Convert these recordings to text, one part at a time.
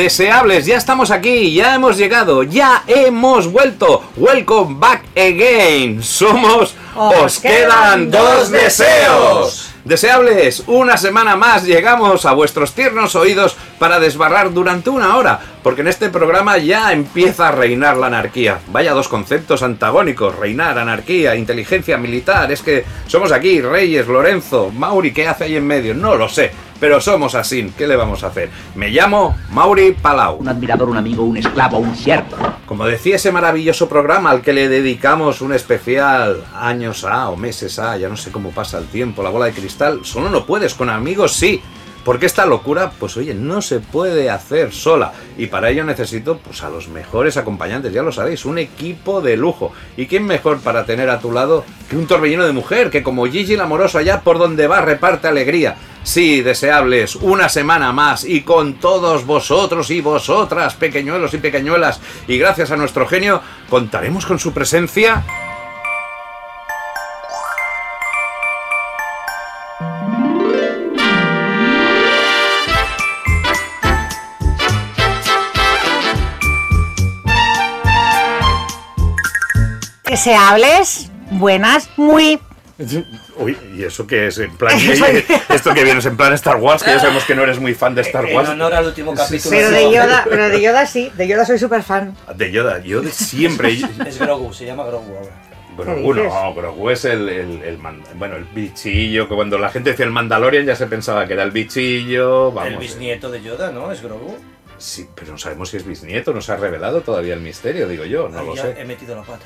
Deseables, ya estamos aquí, ya hemos llegado, ya hemos vuelto. Welcome back again. Somos Os, quedan dos deseos. Deseables, una semana más llegamos a vuestros tiernos oídos para desbarrar durante una hora, porque en este programa ya empieza a reinar la anarquía. Vaya dos conceptos antagónicos, reinar, anarquía, inteligencia militar. Es que somos aquí, Reyes, Lorenzo, Mauri, ¿qué hace ahí en medio? No lo sé, pero somos así, ¿qué le vamos a hacer? Me llamo Mauri Palau. un admirador, un amigo, un esclavo, un siervo. Como decía ese maravilloso programa al que le dedicamos un especial años A o meses A, ya no sé cómo pasa el tiempo, la bola de cristal, solo no puedes, con amigos sí. Porque esta locura, pues oye, no se puede hacer sola. Y para ello necesito, pues a los mejores acompañantes, ya lo sabéis, un equipo de lujo. ¿Y quién mejor para tener a tu lado que un torbellino de mujer, que como Gigi el amoroso allá por donde va reparte alegría? Sí, deseables, una semana más y con todos vosotros y vosotras, pequeñuelos y pequeñuelas, y gracias a nuestro genio, contaremos con su presencia. Deseables, buenas, muy. Uy, ¿y eso qué es? En plan, esto que vienes en plan Star Wars, que ya sabemos que no eres muy fan de Star En Wars. honor al último capítulo. Pero de Yoda, pero de Yoda sí, de Yoda soy súper fan. De Yoda, yo de siempre. Es Grogu, se llama Grogu ahora. Grogu no, Grogu es el, el, bueno, el bichillo, que cuando la gente decía el Mandalorian ya se pensaba que era el bichillo, vamos. el bisnieto de Yoda, ¿no? Es Grogu. Sí, pero no sabemos si es bisnieto, no se ha revelado todavía el misterio, digo yo, no Ahí lo ya sé. He metido la pata.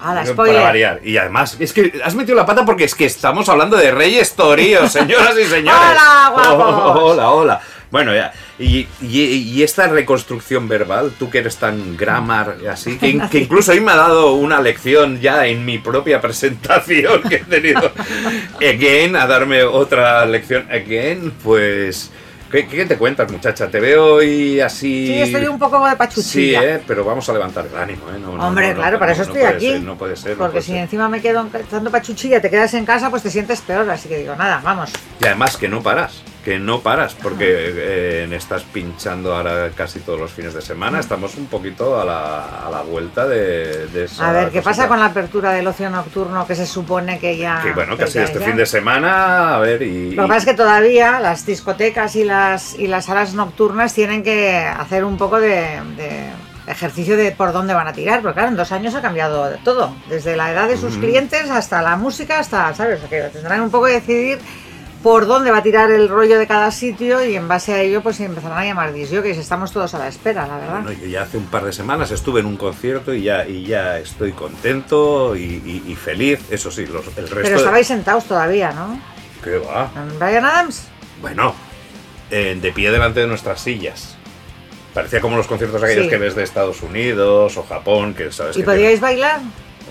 A la Para variar. Y además, es que has metido la pata porque es que estamos hablando de Reyes Toríos, señoras y señores. Hola, guapos. Oh, hola, hola. Bueno, ya. Y, y- y esta reconstrucción verbal, tú que eres tan grammar así, que, que incluso hoy me ha dado una lección ya en mi propia presentación que he tenido. Again, a darme otra lección. Again, pues. ¿Qué, qué te cuentas, muchacha? Te veo hoy así. Sí, estoy un poco de Sí, pachuchilla. eh, pero vamos a levantar el ánimo, ¿eh? No, Hombre, no, no, claro, para eso no estoy aquí. ser, no puede ser. no Porque puede si ser. encima me quedo estando pachuchilla, te quedas en casa, pues te sientes peor. Así que digo, nada, vamos. Y además que no paras, que no paras, porque eh, estás pinchando ahora casi todos los fines de semana. Estamos un poquito a la, a la vuelta de, de esa A ver, ¿qué cosita. pasa con la apertura del ocio nocturno que se supone que ya. Que bueno, que sido ya- este ya? fin de semana, a ver, y... Lo que pasa es que todavía las discotecas y las, y las salas nocturnas tienen que hacer un poco de, de ejercicio de por dónde van a tirar, porque claro, en dos años ha cambiado todo, desde la edad de sus Mm. clientes hasta la música, hasta, ¿sabes? O sea, que tendrán un poco que decidir por dónde va a tirar el rollo de cada sitio y en base a ello pues empezarán a llamar disjockeys, estamos todos a la espera, la verdad. Bueno, yo ya hace un par de semanas estuve en un concierto y ya, y ya estoy contento y, y- y feliz. Eso sí, los- el resto... Pero de- estabais sentados todavía, ¿no? ¿Qué va? ¿Con Brian Adams? Bueno, eh, de pie delante de nuestras sillas. Parecía como los conciertos aquellos Sí. que ves de Estados Unidos o Japón, que sabes ¿Y que podíais bailar?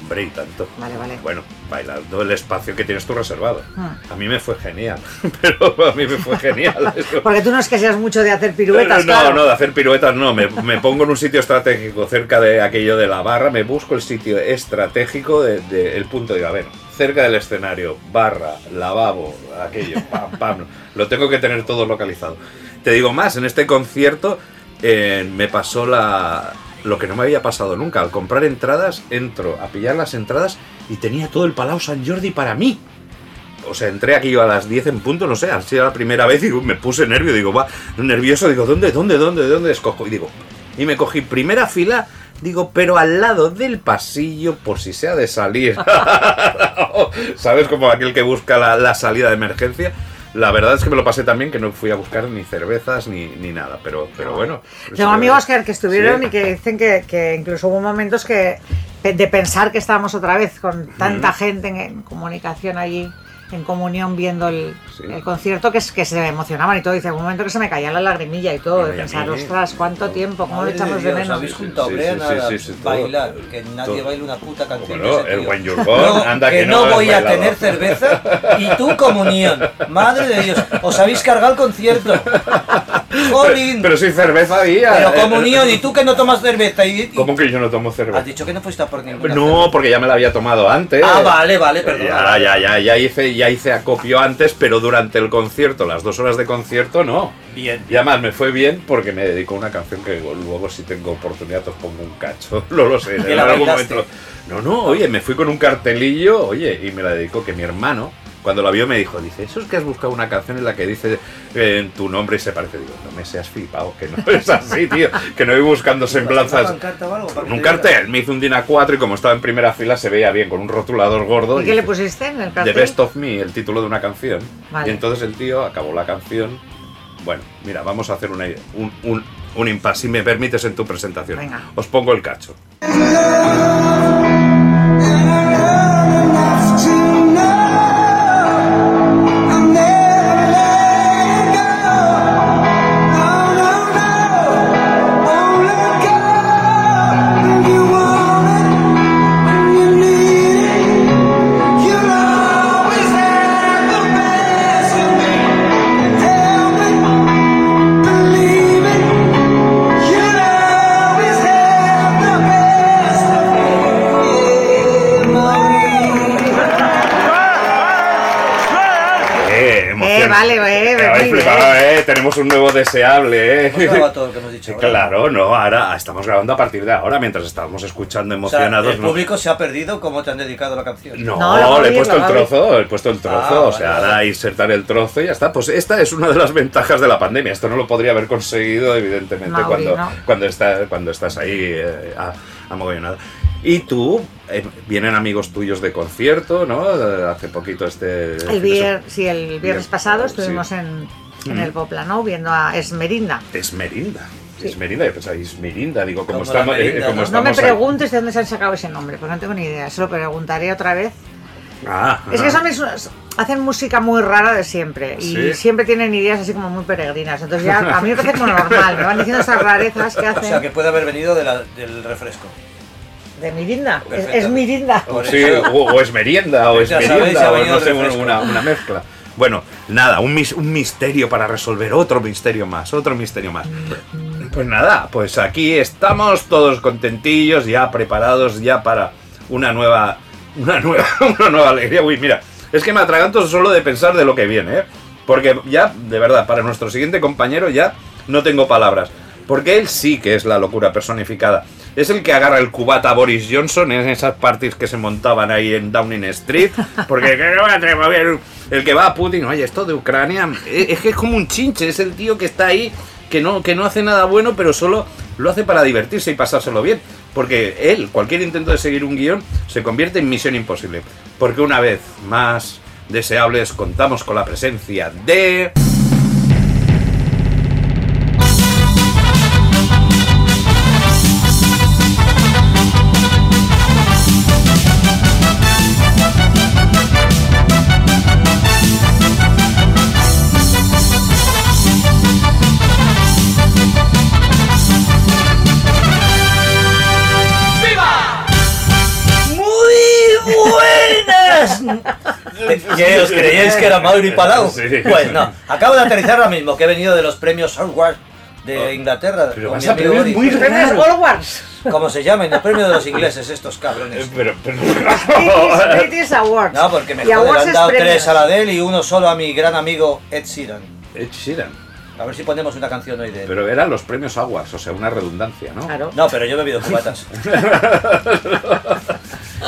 Hombre, y tanto. Vale, vale. Bueno, bailando el espacio que tienes tú reservado. Ah. A mí me fue genial, pero a mí me fue genial. eso. Porque tú no es que seas mucho de hacer piruetas, no, claro. no, de hacer piruetas no. Me, me pongo en un sitio estratégico cerca de aquello de la barra, me busco el sitio estratégico del de, el punto de, a ver, cerca del escenario, barra, lavabo, aquello, pam, pam. Lo tengo que tener todo localizado. Te digo más, en este concierto eh, me pasó la, lo que no me había pasado nunca. Al comprar entradas, entro a pillar las entradas y tenía todo el Palau San Jordi para mí. O sea, entré aquí yo a las 10 en punto, no sé, ha sido la primera vez y me puse nervio, digo, va, nervioso, digo, ¿dónde, dónde, dónde, dónde escojo? Y digo, y me cogí primera fila, digo, pero al lado del pasillo, por si se ha de salir. ¿Sabes? Como aquel que busca la salida de emergencia. La verdad es que me lo pasé también, que no fui a buscar ni cervezas ni, ni nada, pero, pero bueno. Tengo amigos que, que estuvieron Sí. y que dicen que, que incluso hubo momentos que de pensar que estábamos otra vez con tanta gente en, en comunicación allí, en comunión viendo el, Sí. el concierto, que, es- que se emocionaban y todo. Dice, un momento que se me caía la lagrimilla y todo, de pensar, ostras, cuánto tiempo, cómo de echamos de menos. Habéis juntado Sí, sí, Brian sí, a sí, sí, todo. bailar, que nadie Todo. baile una puta canción. El. When You're Gone, anda que no voy a tener cerveza y tú comunión. Madre de Dios, os habéis cargado el concierto. Jolín. Pero si cerveza había. Pero eh, comunión, y tú que no tomas cerveza. Y, y- ¿Cómo que yo no tomo cerveza? Has dicho que no fuiste a por ninguna No, cerveza. porque ya me la había tomado antes. Ah, vale, vale, perdón. Ya, ya, ya, ya hice, ya hice acopio antes, pero durante el concierto, las dos horas de concierto, no. Bien. Y además me fue bien porque me dedicó a una canción que luego si tengo oportunidad os pongo un cacho. No lo sé. ¿Y en algún momento. No, no, oye, me fui con un cartelillo, oye, y me la dedicó que mi hermano, cuando la vio me dijo, dice, eso es que has buscado una canción en la que dice eh, en tu nombre y se parece. Digo, no me seas flipado, que no es así, tío, que no voy buscando semblanzas. ¿Una pancarta o algo para Con un cartel, me hizo un DINA 4 y como estaba en primera fila se veía bien, con un rotulador gordo. ¿Y qué le pusiste en el The cartel? Best of Me, el título de una canción. Vale. Y entonces el tío acabó la canción. Bueno, mira, vamos a hacer una, un, un, un impasse, si me permites, en tu presentación. Venga. Os pongo el cacho. Tenemos un nuevo deseable, eh. Hemos grabado todo lo que hemos dicho. ¿verdad? Claro, no, ahora estamos grabando a partir de ahora, mientras estábamos escuchando O sea, emocionados. el ¿no? público se ha perdido cómo te han dedicado la canción. No, No, le he puesto el va a oír. trozo, he puesto el trozo, Ah, o vale, sea, vale. ahora insertar el trozo y ya está. Pues esta es una de las ventajas de la pandemia. Esto no lo podría haber conseguido, evidentemente, Mauri, cuando, no. cuando, está, cuando estás ahí eh, a. Y tú, eh, vienen amigos tuyos de concierto, ¿no? Eh, Hace poquito este... El vier- sí, el viernes pasado sí. estuvimos en, en el Poplano viendo a Esmerinda. Esmerinda. Sí. Esmerinda, yo pensaba, Esmerinda, digo, como, estamos, eh, como ¿no? No me ahí- preguntes de dónde se han sacado ese nombre, porque no tengo ni idea. Se lo preguntaré otra vez. Ah, Es que son mis- hacen música muy rara de siempre y Sí. siempre tienen ideas así como muy peregrinas. Entonces ya a mí me parece como normal. Me van diciendo esas rarezas que O hacen sea, que puede haber venido de la- del refresco. de Mirinda. Es, es Mirinda. Por Sí, o, o es merienda, o es Ya merienda, o no sé, una mezcla. Bueno, nada, un, mis- un misterio para resolver, otro misterio más, otro misterio más. Pues nada, pues aquí estamos todos contentillos, ya preparados ya para una nueva, una nueva, una nueva alegría. Uy, mira, es que me atraganto solo de pensar de lo que viene, ¿eh? Porque ya, de verdad, para nuestro siguiente compañero ya no tengo palabras. Porque él sí que es la locura personificada. Es el que agarra el cubata a Boris Johnson en esas parties que se montaban ahí en Downing Street. Porque el que va a Putin, oye, esto de Ucrania, es es que es como un chinche, es el tío que está ahí, que no, que no hace nada bueno, pero solo lo hace para divertirse y pasárselo bien. Porque él, cualquier intento de seguir un guion, se convierte en misión imposible. Porque una vez más, deseables, contamos con la presencia de... ¿Qué os creíais que era Mauri Palau? Sí. Pues no, acabo de aterrizar ahora mismo, que he venido de los premios Software de Inglaterra. Pero vas a muy Los. Como se llamen, el premio de los ingleses, estos cabrones. Eh, Pero, pero... British, Awards. No, porque me joder, han dado premios. tres a la de él y uno solo a mi gran amigo Ed Sheeran. Ed Sheeran. A ver si ponemos una canción hoy de él. Pero eran los premios Aguas, o sea, una redundancia, ¿no? Claro. No, pero yo he bebido cubatas.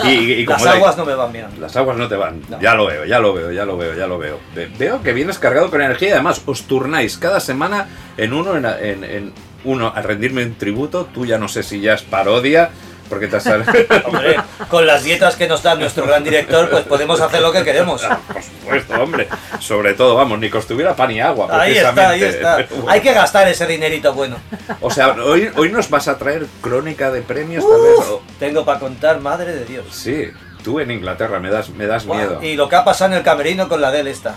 Y, y como Las la- aguas no me van bien. Las aguas no te van. No. Ya lo veo, ya lo veo, ya lo veo, ya lo veo. Ve- Veo que vienes cargado con energía y además os turnáis cada semana en uno en, en- en uno a rendirme un tributo. Tú ya no sé si ya es parodia, porque te salido. Hombre, con las dietas que nos da nuestro gran director, pues podemos hacer lo que queremos. Por supuesto, hombre. Sobre todo, vamos, ni que os tuviera pan y agua. Ahí está, ahí está. Bueno. Hay que gastar ese dinerito bueno. O sea, hoy, hoy nos vas a traer crónica de premios, tal vez. o- Tengo para contar, madre de Dios. Sí, tú en Inglaterra me das, me das Buah, miedo. Y lo que ha pasado en el camerino con la del esta.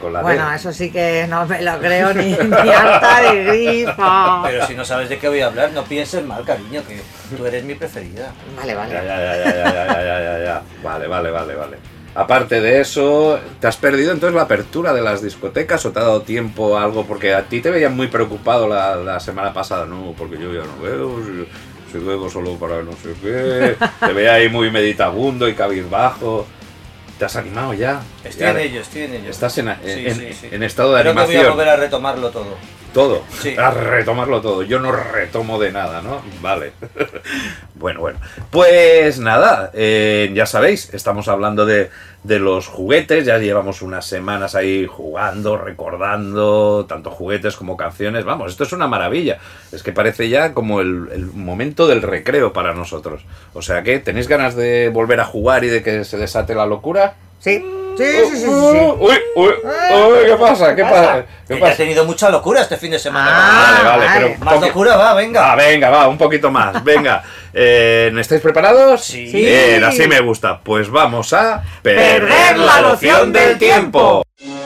Bueno, eso sí que no me lo creo ni, ni harta de rifa. Pero si no sabes de qué voy a hablar, no pienses mal, cariño, que tú eres mi preferida. Vale, vale. Ya, ya, ya, ya, ya, ya, ya, ya. Vale, vale, vale, vale. Aparte de eso, ¿te has perdido entonces la apertura de las discotecas o te ha dado tiempo a algo? Porque a ti te veían muy preocupado la, la semana pasada, no, porque yo ya no veo, si, si, bebo solo para no sé qué. Te veía ahí muy meditabundo y cabizbajo. ¿Te has animado ya? Estoy Ya en ello, estoy en ello. Estás en, Sí, en- sí, sí. en estado de Creo que voy a animación. volver a retomarlo todo. Todo. Sí. A retomarlo todo. Yo no retomo de nada, ¿no? Vale. bueno, bueno. Pues nada, eh, ya sabéis, estamos hablando de, de los juguetes. Ya llevamos unas semanas ahí jugando, recordando, tanto juguetes como canciones. Vamos, esto es una maravilla. Es que parece ya como el, el momento del recreo para nosotros. O sea que, ¿tenéis ganas de volver a jugar y de que se desate la locura? Sí, sí, sí, sí, sí. Uy, uy, uy, ¿qué pasa? ¿Qué pasa? ¿Qué Que ya he pasa? tenido mucha locura este fin de semana. Ah, Vale, vale, vale. pero Más locura va, venga. Ah, venga, va, un poquito más. Venga. Eh, ¿Estáis preparados? Sí. Bien, así me gusta. Pues vamos a Perder la noción del tiempo. Thank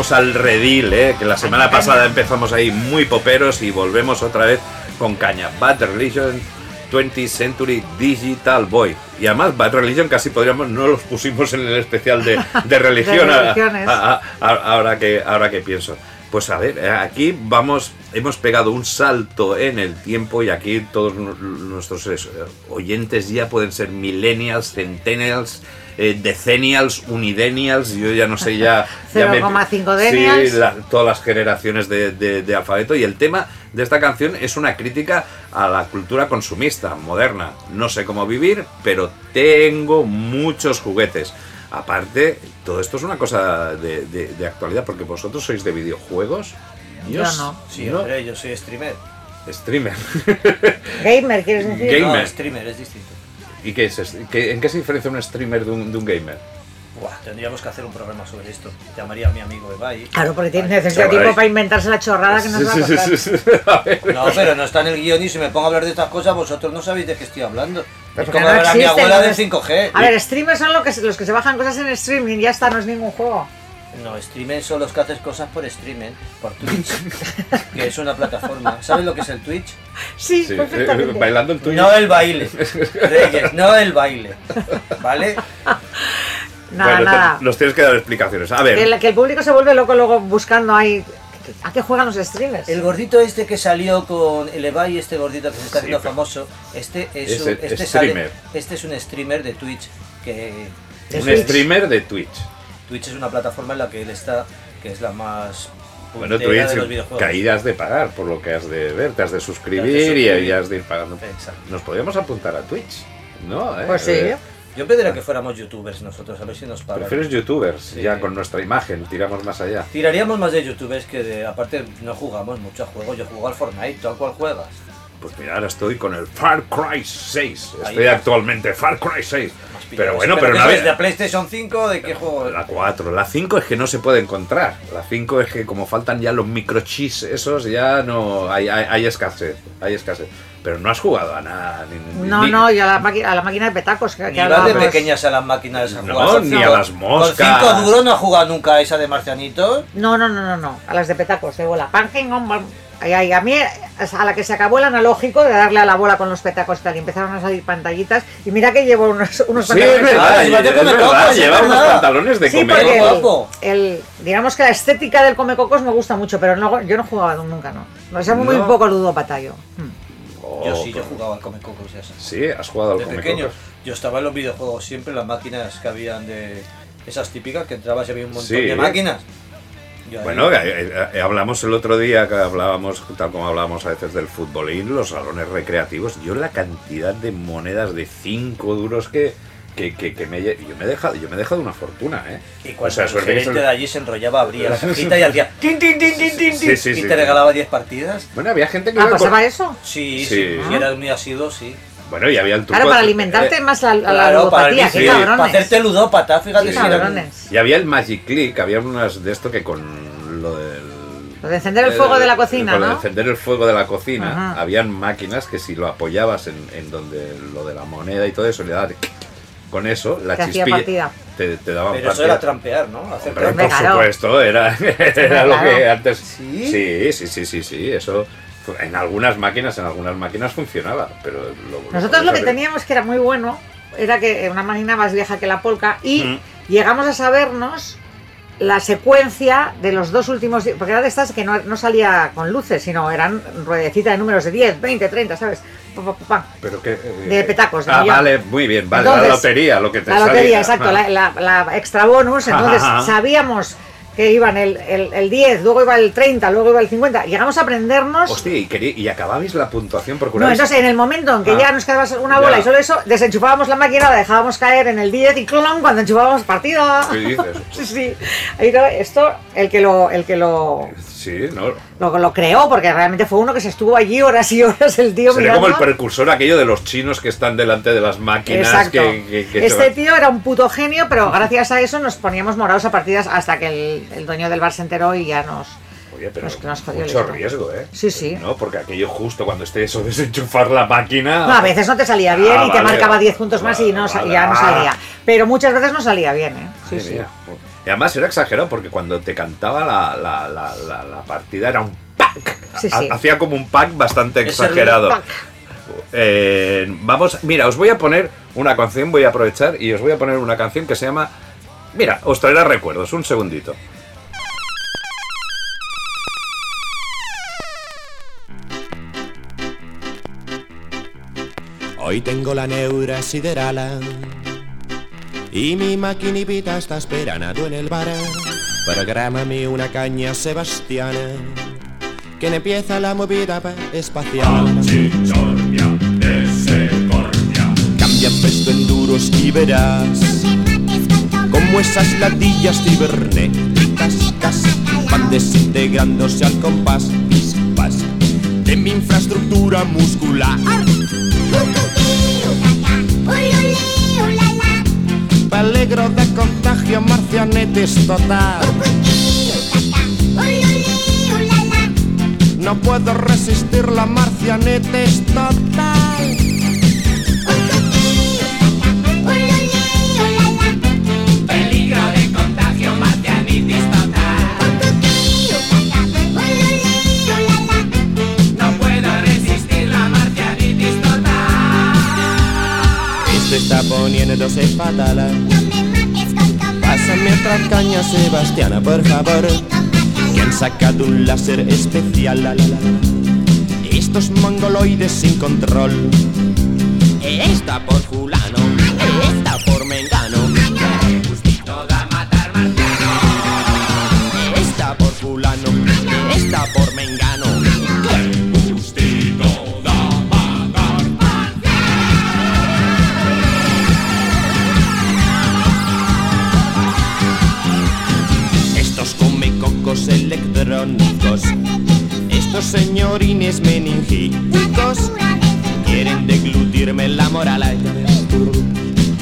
volvemos al redil, ¿eh? que la semana pasada empezamos ahí muy poperos y volvemos otra vez con caña. Bad Religion 20th Century Digital Boy. Y además Bad Religion casi podríamos, no los pusimos en el especial de, de religión, De a- religiones. a- a- a- ahora, que, ahora que pienso. Pues a ver, eh, aquí vamos, hemos pegado un salto en el tiempo y aquí todos nu- nuestros eh, oyentes ya pueden ser millennials, centennials, eh, decennials, unidenials, yo ya no sé ya... ya me- 0,5 denials. Sí, la- todas las generaciones de, de- de alfabeto y el tema de esta canción es una crítica a la cultura consumista moderna. No sé cómo vivir, pero tengo muchos juguetes. Aparte, todo esto es una cosa de, de- de actualidad porque vosotros sois de videojuegos. Yo no. Sí, no, hombre, yo soy streamer. Streamer. Gamer, ¿quieres decir? Gamer. No, streamer es distinto. ¿Y qué es? ¿Qué- ¿En qué se diferencia un streamer de un, de un gamer? Buah, tendríamos que hacer un programa sobre esto. Llamaría a mi amigo Ebai. Claro, porque tiene necesita Chaval, tiempo para inventarse la chorrada que nos va a Sí, sí, contar. sí, sí, sí. A ver. No, pero no está en el guion y si me pongo a hablar de estas cosas, vosotros no sabéis de qué estoy hablando. Pero es como no hablar a mi abuela del entonces- 5G. A ver, streamers son lo que, los que se bajan cosas en streaming, ya está, no es ningún juego. No, streamer son los que haces cosas por streaming, por Twitch, que es una plataforma. ¿Sabes lo que es el Twitch? Sí, Sí, perfectamente. eh, bailando el tuyo. No el baile. Reyes, no el baile. ¿Vale? Nada, Bueno, nada. nos tienes que dar explicaciones. A ver. Que, el, que el público se vuelve loco luego buscando ahí. ¿A qué juegan los streamers? El gordito este que salió con el Ebai, este gordito que se está haciendo famoso, este es, Es un, este streamer. sale- este es un streamer de Twitch que de un streamer de Twitch. Twitch es una plataforma en la que él está, que es la más Bueno, de los Twitch, videojuegos. que ahí has de pagar por lo que has de ver, te has de suscribir, has de suscribir. y has de ir pagando. Exacto. Nos podríamos apuntar a Twitch, ¿no? ¿Eh? Pues sí. Eh, Yo pediría que fuéramos youtubers nosotros, a ver si nos pagan. Prefieres youtubers, Sí. ya con nuestra imagen, tiramos más allá. Tiraríamos más de youtubers que de, aparte no jugamos mucho a juegos, yo juego al Fortnite, ¿tú a cuál juegas? Pues mira, ahora estoy con el Far Cry 6. Ahí Estoy actualmente Far Cry 6. Más Pero bueno, pero ¿qué no sabes, ¿De PlayStation 5 de qué juego? La 4, la 5 es que no se puede encontrar. La 5 es que como faltan ya los microchips esos, ya no hay, hay, hay escasez, hay escasez. Pero no has jugado a nada. ni- No, ni- no, y a la, a la máquina de petacos que, Ni que de pequeñas a las máquinas a No, ni cinco- a las moscas. Con 5 duros no has jugado nunca a esa de Marcianitos. No, no, no, no, no, a las de petacos, de bola. Pangen. Ay, ay, a mí, a la que se acabó el analógico de darle a la bola con los petacos tal, y empezaron a salir pantallitas. Y mira que llevo unos, unos Sí, es pantalones. verdad, Ah, es igual te come verdad, lleva es unos pantalones de Sí, comer. porque el, digamos que la estética del comecocos me gusta mucho, pero no, yo no jugaba nunca, no. No sé muy No. poco ludopatayo. Hmm. Oh, yo sí, yo jugaba al Come Cocos y eso. Sí, has jugado al De Come pequeño. Cocos. Yo estaba en los videojuegos siempre, las máquinas que habían de. Esas típicas que entrabas y había un montón Sí. de máquinas. Bueno, eh, eh, hablamos el otro día, que hablábamos, tal como hablábamos a veces del futbolín, los salones recreativos. Yo la cantidad de monedas de 5 duros que, que, que, que me, yo me he dejado, yo me he dejado una fortuna, ¿eh? Y cuando O sea, el suerte que gerente se- de allí se enrollaba, abría la cajita y hacía tin, tin, tin, tin, tin, Sí, sí, y sí, te sí. regalaba 10 partidas. Bueno, había gente que... Ah, iba con- ¿pasaba eso? Sí, Sí. sí, si eras muy asiduo, sí. Bueno, y había el truco... Claro, para alimentarte eh, más la, a la Claro, para, ludopatía, qué sí, para cabrones. hacerte ludópata, fíjate era- cabrones. y había el Magic Click, había unas de esto que con lo del... Lo de encender el fuego de la cocina, con lo de ¿no? encender el fuego de la cocina, Ajá. habían máquinas que si lo apoyabas en, en donde lo de la moneda y todo eso, le dabas con eso, la Te chispilla te, te daban Pero eso partida. era trampear, ¿no? Hacer Hombre, por supuesto, era, era lo que antes. ¿Sí? sí, sí, sí, sí, sí, eso en algunas máquinas, en algunas máquinas funcionaba, pero lo- Nosotros lo que teníamos que era muy bueno era que una máquina más vieja que la polka y Mm. llegamos a sabernos la secuencia de los dos últimos porque era de estas que no, no salía con luces sino eran ruedecitas de números de 10, 20, 30, ¿sabes? Pa, pa, pa, pero que, eh, De petacos, de Ah, millón. vale, muy bien, vale, la Entonces, lotería, lo que te La salía. lotería, exacto, Ah. la, la- la extra bonus, entonces Ajá. sabíamos que iban el, el, el 10, luego iba el 30, luego iba el 50, llegamos a aprendernos... Hostia, y, querí- y acababais la puntuación por No, entonces en el momento en que Ah. ya nos quedaba una bola Ya. y solo eso, desenchufábamos la máquina, la dejábamos caer en el 10 y clon cuando enchufábamos partida. ¿Qué dices? Sí, sí. Ahí no, esto, el que lo, el que lo, Sí, ¿no? lo, lo creó, porque realmente fue uno que se estuvo allí horas y horas el tío Sería mirando. como el precursor aquello de los chinos que están delante de las máquinas. Exacto. Que, que- que se este tío era un puto genio, pero gracias a eso nos poníamos morados a partidas hasta que el, el dueño del bar se enteró y ya nos... Oye, pero nos- mucho riesgo, ¿eh? Sí, sí. ¿No? Porque aquello justo cuando esté eso desenchufar la máquina. No, a veces no te salía bien Ah, y te marcaba 10 puntos más y no, Vale, ya no salía. Pero muchas veces no salía bien, ¿eh? Sí, sí. mía. Y además era exagerado porque cuando te cantaba la, la- la- la- la partida era un pack. Sí, Ha- sí. Hacía como un pack bastante exagerado. Eh, vamos, mira, os voy a poner una canción, voy a aprovechar y os voy a poner una canción que se llama. Mira, os traerá recuerdos, un segundito. Hoy tengo la neura sideral y mi maquinipita está esperando en el bar. Prográmame una caña sebastiana que empieza la movida pa- espacial. Cambia pesto en duros y verás como esas latillas cibernéticas casi van desintegrándose al compás pis, pas, de mi infraestructura muscular. Peligro de contagio, marcianetes total. No puedo resistir la marcianetes total. Está poniéndose fatal. Pásame otra caña, Sebastiana, por favor. Que han sacado un láser especial. la, la, la. Estos mongoloides sin control. Esta por fulano, estos señorines meningíticos, quieren deglutirme la moral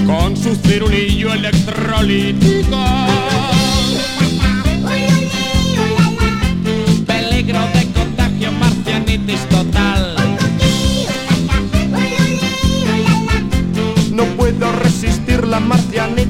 con su cirulillo electrolítico. Peligro de contagio, marcianitis total. No puedo resistir la marcianitis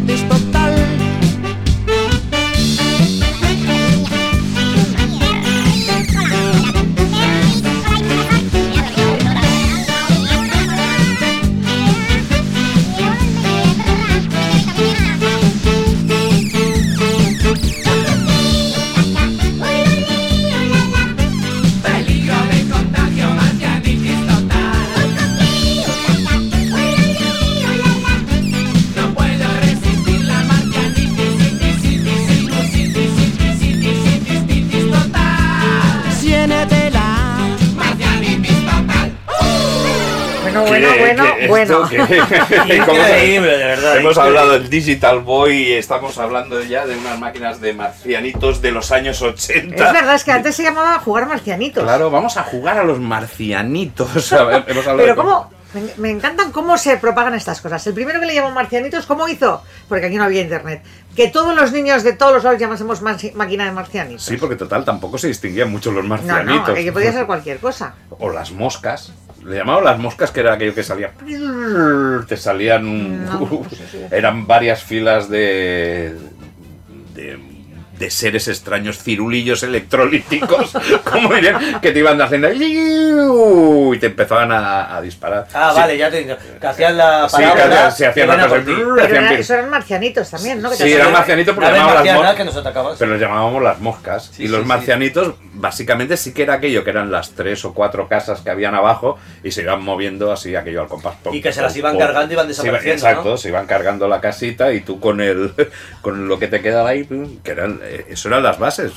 Bueno, bueno, Que- bueno, que bueno. esto que- como- Increíble, de verdad. Hemos increíble. hablado del Digital Boy y estamos hablando ya de unas máquinas de marcianitos de los años 80. Es verdad, es que antes se llamaba jugar marcianitos. Claro, vamos a jugar a los marcianitos. A ver, hemos hablado Pero cómo, me, me encantan cómo se propagan estas cosas. El primero que le llamó marcianitos, ¿cómo hizo? Porque aquí no había internet. Que todos los niños de todos los lados llamásemos máquina de marcianitos. Sí, porque total tampoco se distinguían mucho los no, marcianitos. no, que podía ser cualquier cosa. O las moscas. Le llamaban las moscas que era aquello que salía. Te salían. un- No, no sé si- eran varias filas de. de de seres extraños, cirulillos electrolíticos, como dirían, que te iban haciendo y te empezaban a, a disparar. Ah, Sí. vale, ya te que hacían la Sí, parábola, que hacían- se hacían eso eran marcianitos también, ¿no? Que Sí, eran marcianitos porque llamaban las moscas. Pero los llamábamos las moscas. Sí, y los sí, sí. marcianitos, básicamente, sí que era aquello que eran las tres o cuatro casas que habían abajo y se iban moviendo así aquello al compás. Pum, Y que se las iban pum. cargando y iban Se iba- desapareciendo, Exacto, ¿no? se iban cargando la casita y tú con el con lo que te quedaba ahí, que eran, eh, eso eran las bases.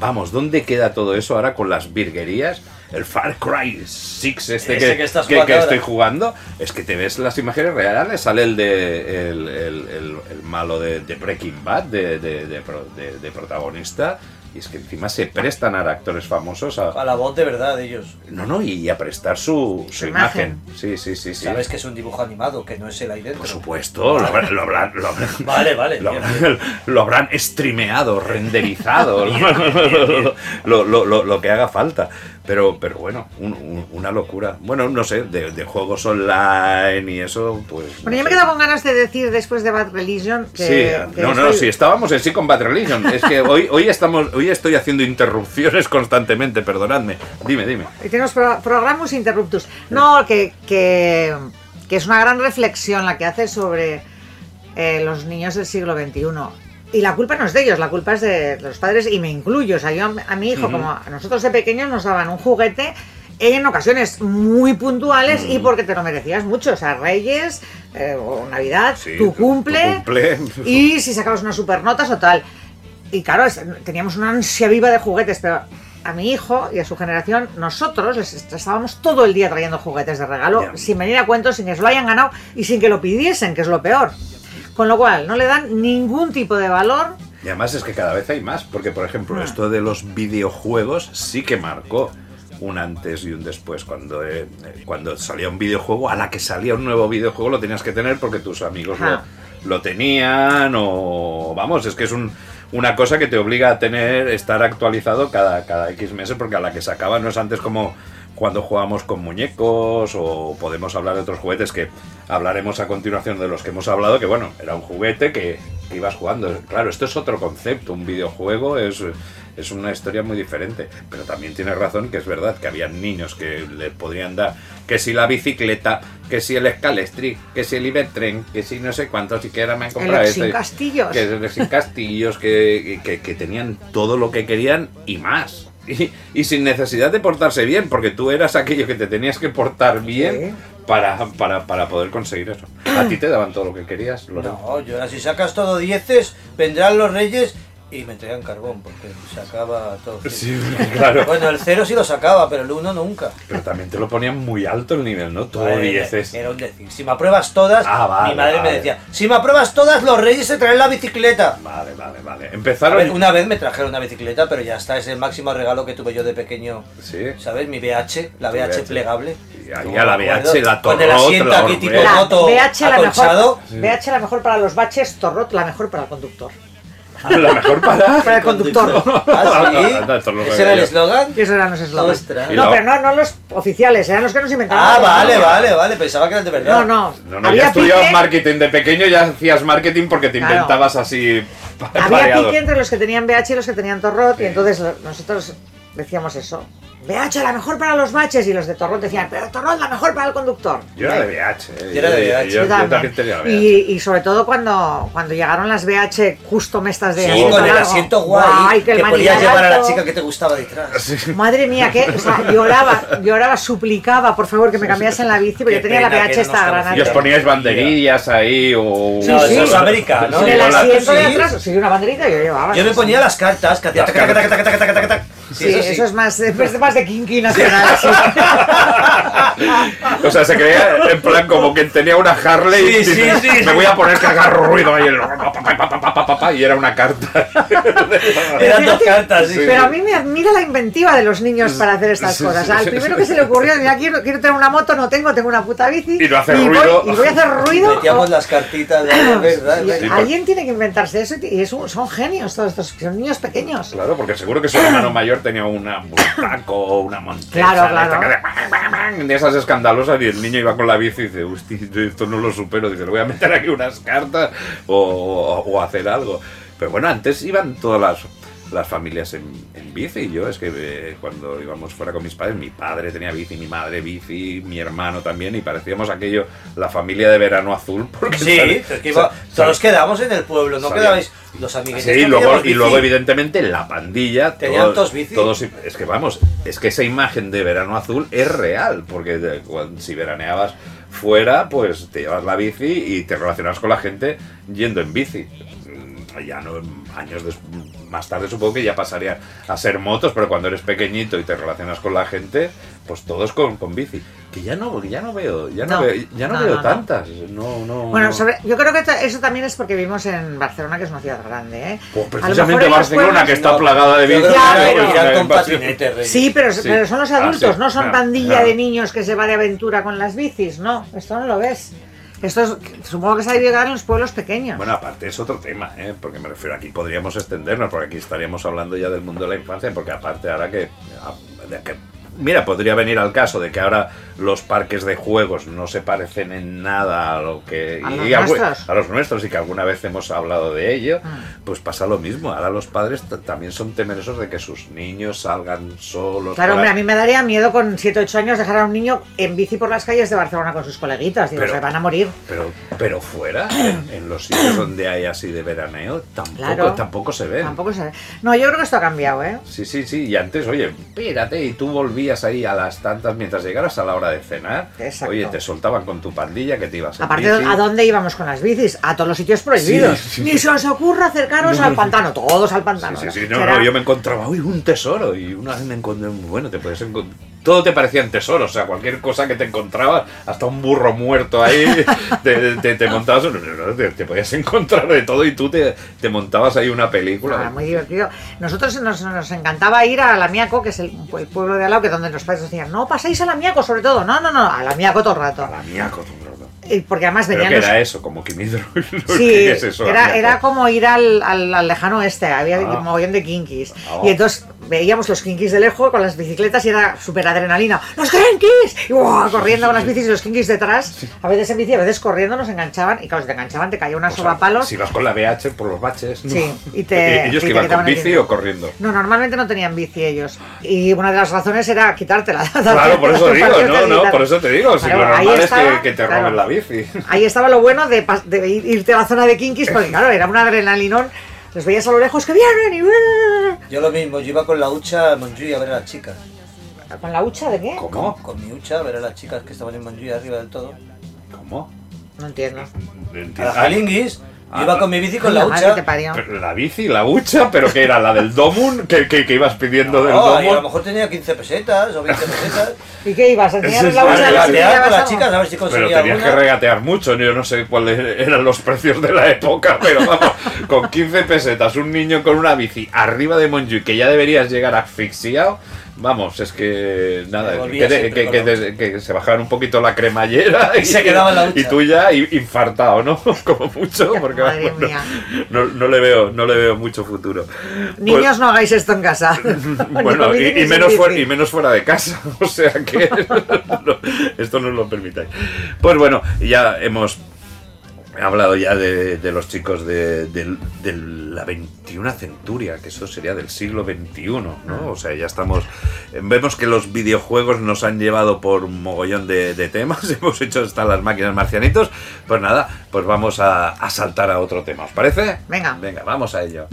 Vamos, ¿dónde queda todo eso ahora con las virguerías? El Far Cry 6 este que, que que- que estoy jugando, es que te ves las imágenes reales, sale el de el, el- el- el malo de, de Breaking Bad, de, de- de protagonista, y es que encima se prestan a actores famosos a... A la voz de verdad de ellos. No, no, y a prestar su, su Su imagen. imagen. Sí, sí, sí, sí. Sabes que es un dibujo animado, que no es el dentro. Por supuesto, lo habrán, lo habrán, lo habrán- Vale, vale. lo bien, habrán- bien. lo habrán streameado, renderizado. lo, lo- lo- lo que haga falta. Pero, pero bueno, un- un- una locura. Bueno, no sé, de, de juegos online y eso, pues. Bueno, yo no me sé. quedo con ganas de decir después de Bad Religion que. Sí, que no, no, sí, estábamos en sí con Bad Religion. Es que hoy, hoy, estamos, hoy estoy haciendo interrupciones constantemente, perdonadme. Dime, dime. Y tenemos pro- programas interruptus. No, que, que, que es una gran reflexión la que hace sobre eh, los niños del siglo XXI. Y la culpa no es de ellos, la culpa es de los padres y me incluyo. O sea, yo a mi hijo, como a nosotros de pequeños nos daban un juguete en ocasiones muy puntuales y porque te lo merecías mucho. O sea, Reyes, eh, o Navidad, Sí, tu cumple, tu cumple. y si sacabas unas supernotas o tal. Y claro, teníamos una ansia viva de juguetes, pero a mi hijo y a su generación, nosotros les est- estábamos todo el día trayendo juguetes de regalo, sin venir a cuentos, sin que se lo hayan ganado y sin que lo pidiesen, que es lo peor. Con lo cual, no le dan ningún tipo de valor. Y además es que cada vez hay más, porque por ejemplo, Ah. esto de los videojuegos sí que marcó un antes y un después. Cuando, eh, cuando salía un videojuego, a la que salía un nuevo videojuego lo tenías que tener porque tus amigos lo, Ah. lo tenían o... Vamos, es que es un- una cosa que te obliga a tener, estar actualizado cada, cada X meses porque a la que se acaba no es antes como cuando jugamos con muñecos o podemos hablar de otros juguetes que hablaremos a continuación de los que hemos hablado, que bueno, era un juguete que, que ibas jugando. Claro, esto es otro concepto, un videojuego es, es una historia muy diferente, pero también tienes razón que es verdad que había niños que le podrían dar que si la bicicleta, que si el escalestri, que si el Ibertren, que si no sé que ahora me han comprado este, sin castillos. que el sin castillos, que, que- que tenían todo lo que querían y más. Y, y sin necesidad de portarse bien, porque tú eras aquello que te tenías que portar bien para, para, para poder conseguir eso. A ti te daban todo lo que querías, Lorenzo. No, yo ahora si sacas todo dieces, vendrán los reyes y me entregan carbón, porque sacaba todo. Sí, claro. Bueno, el cero sí lo sacaba, pero el uno nunca. Pero también te lo ponían muy alto el nivel, ¿no? Todo Vale, dieces. Era un decir. Si me apruebas todas, Ah, vale, mi madre vale. me decía, si me apruebas todas, los reyes se traen la bicicleta. Vale, vale, vale. A Empezaron. ver, una vez me trajeron una bicicleta, pero ya está, es el máximo regalo que tuve yo de pequeño. Sí. ¿Sabes? Mi BH, la BH, VH. plegable. Y ahí a la. VH, la Con el Torrot, asiento la aquí tipo La roto, BH la, mejor, BH la mejor para los baches, Torrot la mejor para el conductor. La mejor para. Para el conductor. ¿Ah, esto sí? lo ¿Ese era el eslogan? Y eso eran los eslogans. No, pero no, no los oficiales, eran los que nos inventaron. Ah, vale, vale, vale, pensaba que eran de verdad. No, no. No, no, ya estudiabas pique, marketing de pequeño, ya hacías marketing porque te Claro. inventabas así. había pique entre los que tenían BH y los que tenían Torrot, y entonces lo- nosotros decíamos eso. BH la mejor para los baches, y los de Torrot decían, pero Torrot la mejor para el conductor. Yo era de VH. eh. Yo era de VH. Yo, yo Yo también. también tenía VH. Y, y sobre todo cuando, cuando llegaron las BH custom estas de Sí, con el asiento guay, que, el que podías llevar a la chica que te gustaba detrás. Madre mía, que o sea, lloraba, lloraba, suplicaba, por favor que me cambiasen la bici, porque Qué yo tenía la que BH esta nos granate. Y os poníais banderillas ahí o. No, sí. eso es América, ¿no? En el Sí, asiento de sí. atrás, sí, una banderita yo llevaba. Yo me ponía las cartas que hacía Sí, eso, es más, es más de kinky nacional. Sí. o sea, se creía en plan como que tenía una Harley sí, y dice, me voy a poner que agarro ruido ahí. El... Y era una carta. Eran dos cartas. Pero a mí me admira la inventiva de los niños para hacer estas cosas. Al primero que se le ocurrió, mira, quiero, quiero tener una moto, no tengo, tengo una puta bici. Y no hace y ruido. Voy, y voy a hacer ruido. Metíamos las cartitas de. Alguien tiene que inventarse eso y son genios todos estos, son niños pequeños. Claro, porque seguro que su hermano mayor tenía una un taco o una montesa. Claro, de claro. de- esas escandalosas y el niño iba con la bici y dice, hostia, esto no lo supero. Dice, le voy a meter aquí unas cartas o, o- o hacer algo. Pero bueno, antes iban todas las, las familias en, en bici. Yo es que eh, cuando íbamos fuera con mis padres, mi padre tenía bici, mi madre bici, mi hermano también, y parecíamos aquello, la familia de verano azul. Porque Sí, sale- que iba- todos quedamos en el pueblo, no Sabía. quedabais los amiguetes. Sí, y luego, y luego evidentemente la pandilla. Tenían todo- todos bici. todos- es que vamos, es que esa imagen de verano azul es real, porque de- cuan- si veraneabas fuera, pues te llevas la bici y te relacionas con la gente yendo en bici. Ya no, años des- más tarde supongo que ya pasaría a ser motos, pero cuando eres pequeñito y te relacionas con la gente, pues todos con, con bici. Que ya no, ya no veo, ya no, No, veo, ya no, no, veo tantas. No, no. Bueno, no. sobre- yo creo que eso también es porque vivimos en Barcelona, que es una ciudad grande. ¿eh? Pues precisamente Barcelona, que está No, plagada de bici. pero-. Sí, pero, Sí. pero son los Ah, adultos, sí. no son pandilla claro. de niños que se va de aventura con las bicis, no, esto no lo ves. Esto es, supongo que se ha debido quedar en los pueblos pequeños. Bueno, aparte es otro tema, ¿eh? porque me refiero, aquí podríamos extendernos, porque aquí estaríamos hablando ya del mundo de la infancia, porque aparte ahora que, a- de que- Mira, podría venir al caso de que ahora los parques de juegos no se parecen en nada a lo que... A los y algu- nuestros. a los nuestros y que alguna vez hemos hablado de ello, Ah. pues pasa lo mismo. Ahora los padres también son temerosos de que sus niños salgan solos. Claro, por hombre, a mí me daría miedo con 7 8 años dejar a un niño en bici por las calles de Barcelona con sus coleguitas. Digo, Pero- se van a morir. Pero, pero fuera, en, en los sitios donde hay así de veraneo, tampoco, Claro. tampoco se ven. Tampoco se ve. No, yo creo que esto ha cambiado, ¿eh? Sí, sí, sí. Y antes, oye, espérate, y tú volvías ahí a las tantas mientras llegaras a la hora de cenar. Exacto. Oye, te soltaban con tu pandilla que te ibas en Aparte, bici. ¿a dónde íbamos con las bicis? A todos los sitios prohibidos. Sí, sí, Ni se os ocurra acercaros al pantano, todos al pantano. Sí, sí. No, no, yo me encontraba, uy, un tesoro. Y una vez me encontré, bueno, te puedes encontrar. Todo te parecían tesoros, o sea, cualquier cosa que te encontrabas, hasta un burro muerto ahí, te, te- te montabas, te, te podías encontrar de todo y tú te, te montabas ahí una película. Ah, muy divertido. Nosotros nos, nos encantaba ir a Lamiaco, que es el, el pueblo de al lado, que donde los padres decían, no, pasáis a Lamiaco sobre todo. No, no, no, a Lamiaco todo el rato. A la mierda, tú, bro. Y porque además Pero venían que los... era eso, como Kimidro. Sí, ¿Qué es eso? era, era como ir al, al- al lejano oeste, había Ah. un mogollón de kinkis. Ah. Y entonces veíamos los kinkis de lejos con las bicicletas y era súper adrenalina. ¡Los kinkis! Y ¡guau! corriendo con las bicis y los kinkis detrás. A veces en bici, a veces corriendo nos enganchaban y cuando te enganchaban te caía una O sea, soba palos. Si vas con la BH por los baches. ¿no? Sí, y te- ¿Ellos y que te iban con bici o corriendo? No, normalmente no tenían bici ellos. Y una de las razones era quitártela. Claro, por eso digo, no, no, por eso te digo. Si Claro, lo normal es estaba, que, que te claro. roben la bici. Ahí estaba lo bueno de, de ir- irte a la zona de kinkis, porque claro, era un adrenalinón. Los veías a lo lejos que vienen y... Yo lo mismo, yo iba con la hucha a Montjuïc a ver a las chicas. ¿Con la hucha de qué? ¿Cómo? Con mi hucha a ver a las chicas que estaban en Montjuïc arriba del todo. ¿Cómo? No entiendo. A las jalinguis, Ah, iba con mi bici con la que te hucha. parió. Pero la bici, la hucha, pero que era la del Domun, que, que, que ibas pidiendo del No, y a lo Domun. mejor tenía 15 pesetas o 20 pesetas. ¿Y qué ibas? ¿A enseñar Ese la hucha regatear con las chicas a ver si Pero conseguía tenías que alguna. regatear mucho, yo no sé cuáles eran los precios de la época, pero vamos, con 15 pesetas, un niño con una bici arriba de Montjuic, que ya deberías llegar asfixiado, vamos, es que nada, que, que- se bajaban un poquito la cremallera Y se quedaba la y tú ya infartado, ¿no? Como mucho, porque Madre mía. no, no le veo, no le veo mucho futuro. Niños, no hagáis esto en casa. Bueno, y, menos fuera, y menos fuera de casa, o sea que no, esto no lo permitáis. Pues bueno, ya hemos hablado ya de, de los chicos de, de- de la 21 centuria, que eso sería del siglo XXI, ¿no? O sea, ya estamos... Vemos que los videojuegos nos han llevado por un mogollón de, de temas, hemos hecho hasta las máquinas marcianitos, pues nada, pues vamos a, a saltar a otro tema, ¿os parece? Venga. Venga, vamos a ello.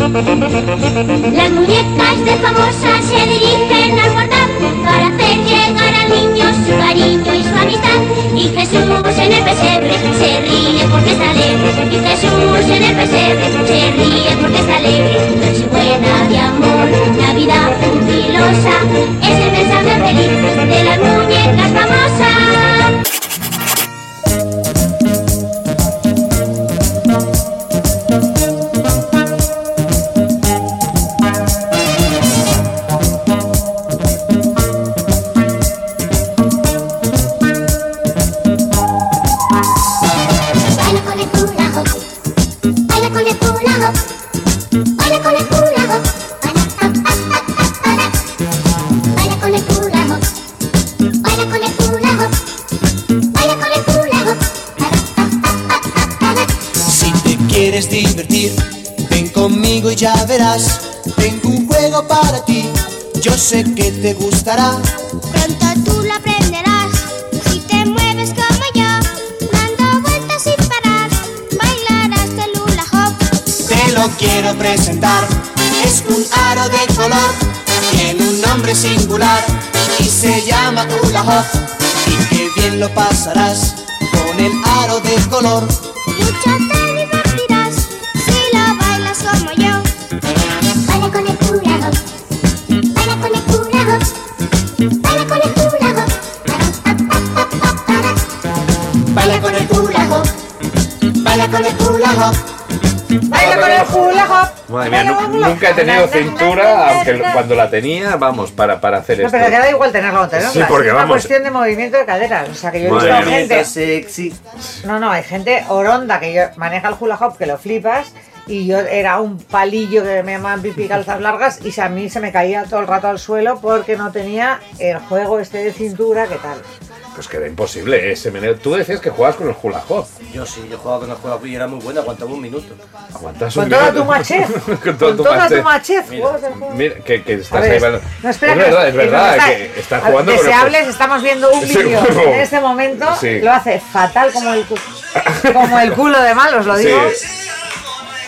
Las muñecas de famosas se dirigen al portal para hacer llegar al niño su cariño y su amistad. Y Jesús en el pesebre se ríe porque está alegre. Y Jesús en el pesebre se ríe porque está alegre. Nochebuena de amor, Navidad jubilosa, es el mensaje feliz de las muñecas famosas. Verás. Tengo un juego para ti, yo sé que te gustará. Pronto tú lo aprenderás si te mueves como yo, dando vueltas sin parar, bailarás el hula hop. Te lo quiero presentar. Es un aro de color, tiene un nombre singular y se llama hula hop. Y qué bien lo pasarás con el aro de color. Mucho Baila con el hula hop, baila con el hula hop. Baila con el hula hop. Madre mía, nunca he tenido cintura, aunque cuando la tenía, vamos, para, para hacer No, esto. pero que da igual tenerla o no tenerla. Sí, porque es una vamos. cuestión de movimiento de caderas. O sea, que yo he visto gente. sexy. No, no, hay gente oronda que yo maneja el hula hop que lo flipas. Y yo era un palillo que me llamaban pipi calzas largas y a mí se me caía todo el rato al suelo porque no tenía el juego este de cintura, ¿qué tal? Pues que era imposible ese meneo. Tú decías que jugabas con el hula hop. Yo sí, yo jugaba con el juego y era muy bueno, aguantaba un minuto. Aguantas Con un toda minuto. tu machef. con Con tu toda machef. Mira. Mira, que, que estás ver, ahí. no, espera, es que verdad, es verdad, nos que está- estás jugando con Deseables, estamos viendo un vídeo en este momento. Sí. Lo hace fatal como el, como el culo de mal, os lo Sí. digo. No,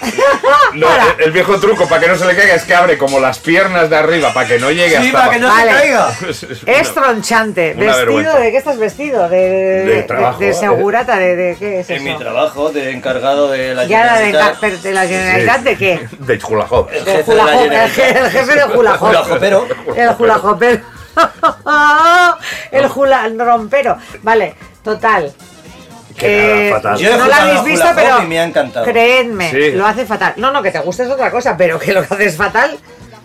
Para. el, el viejo truco para que no se le caiga es que abre como las piernas de arriba para que no llegue Sí, hasta para que no Vale. se caiga. Es tronchante. Una ¿Vestido vergüenza. de qué estás vestido? De, de, De trabajo, de ¿eh? segurata, de, de qué es En eso? mi trabajo de encargado de la ¿Ya la de, Generalitat. de la Generalitat de qué? de hula hop. El Del jefe de hop, el, je- el jefe hopero. El el el. Vale, total. Que Eh, nada, fatal. Yo no lo jugado habéis visto, pero me ha encantado. creedme, Sí. lo hace fatal. No, no, que te guste es otra cosa, pero que lo que haces fatal,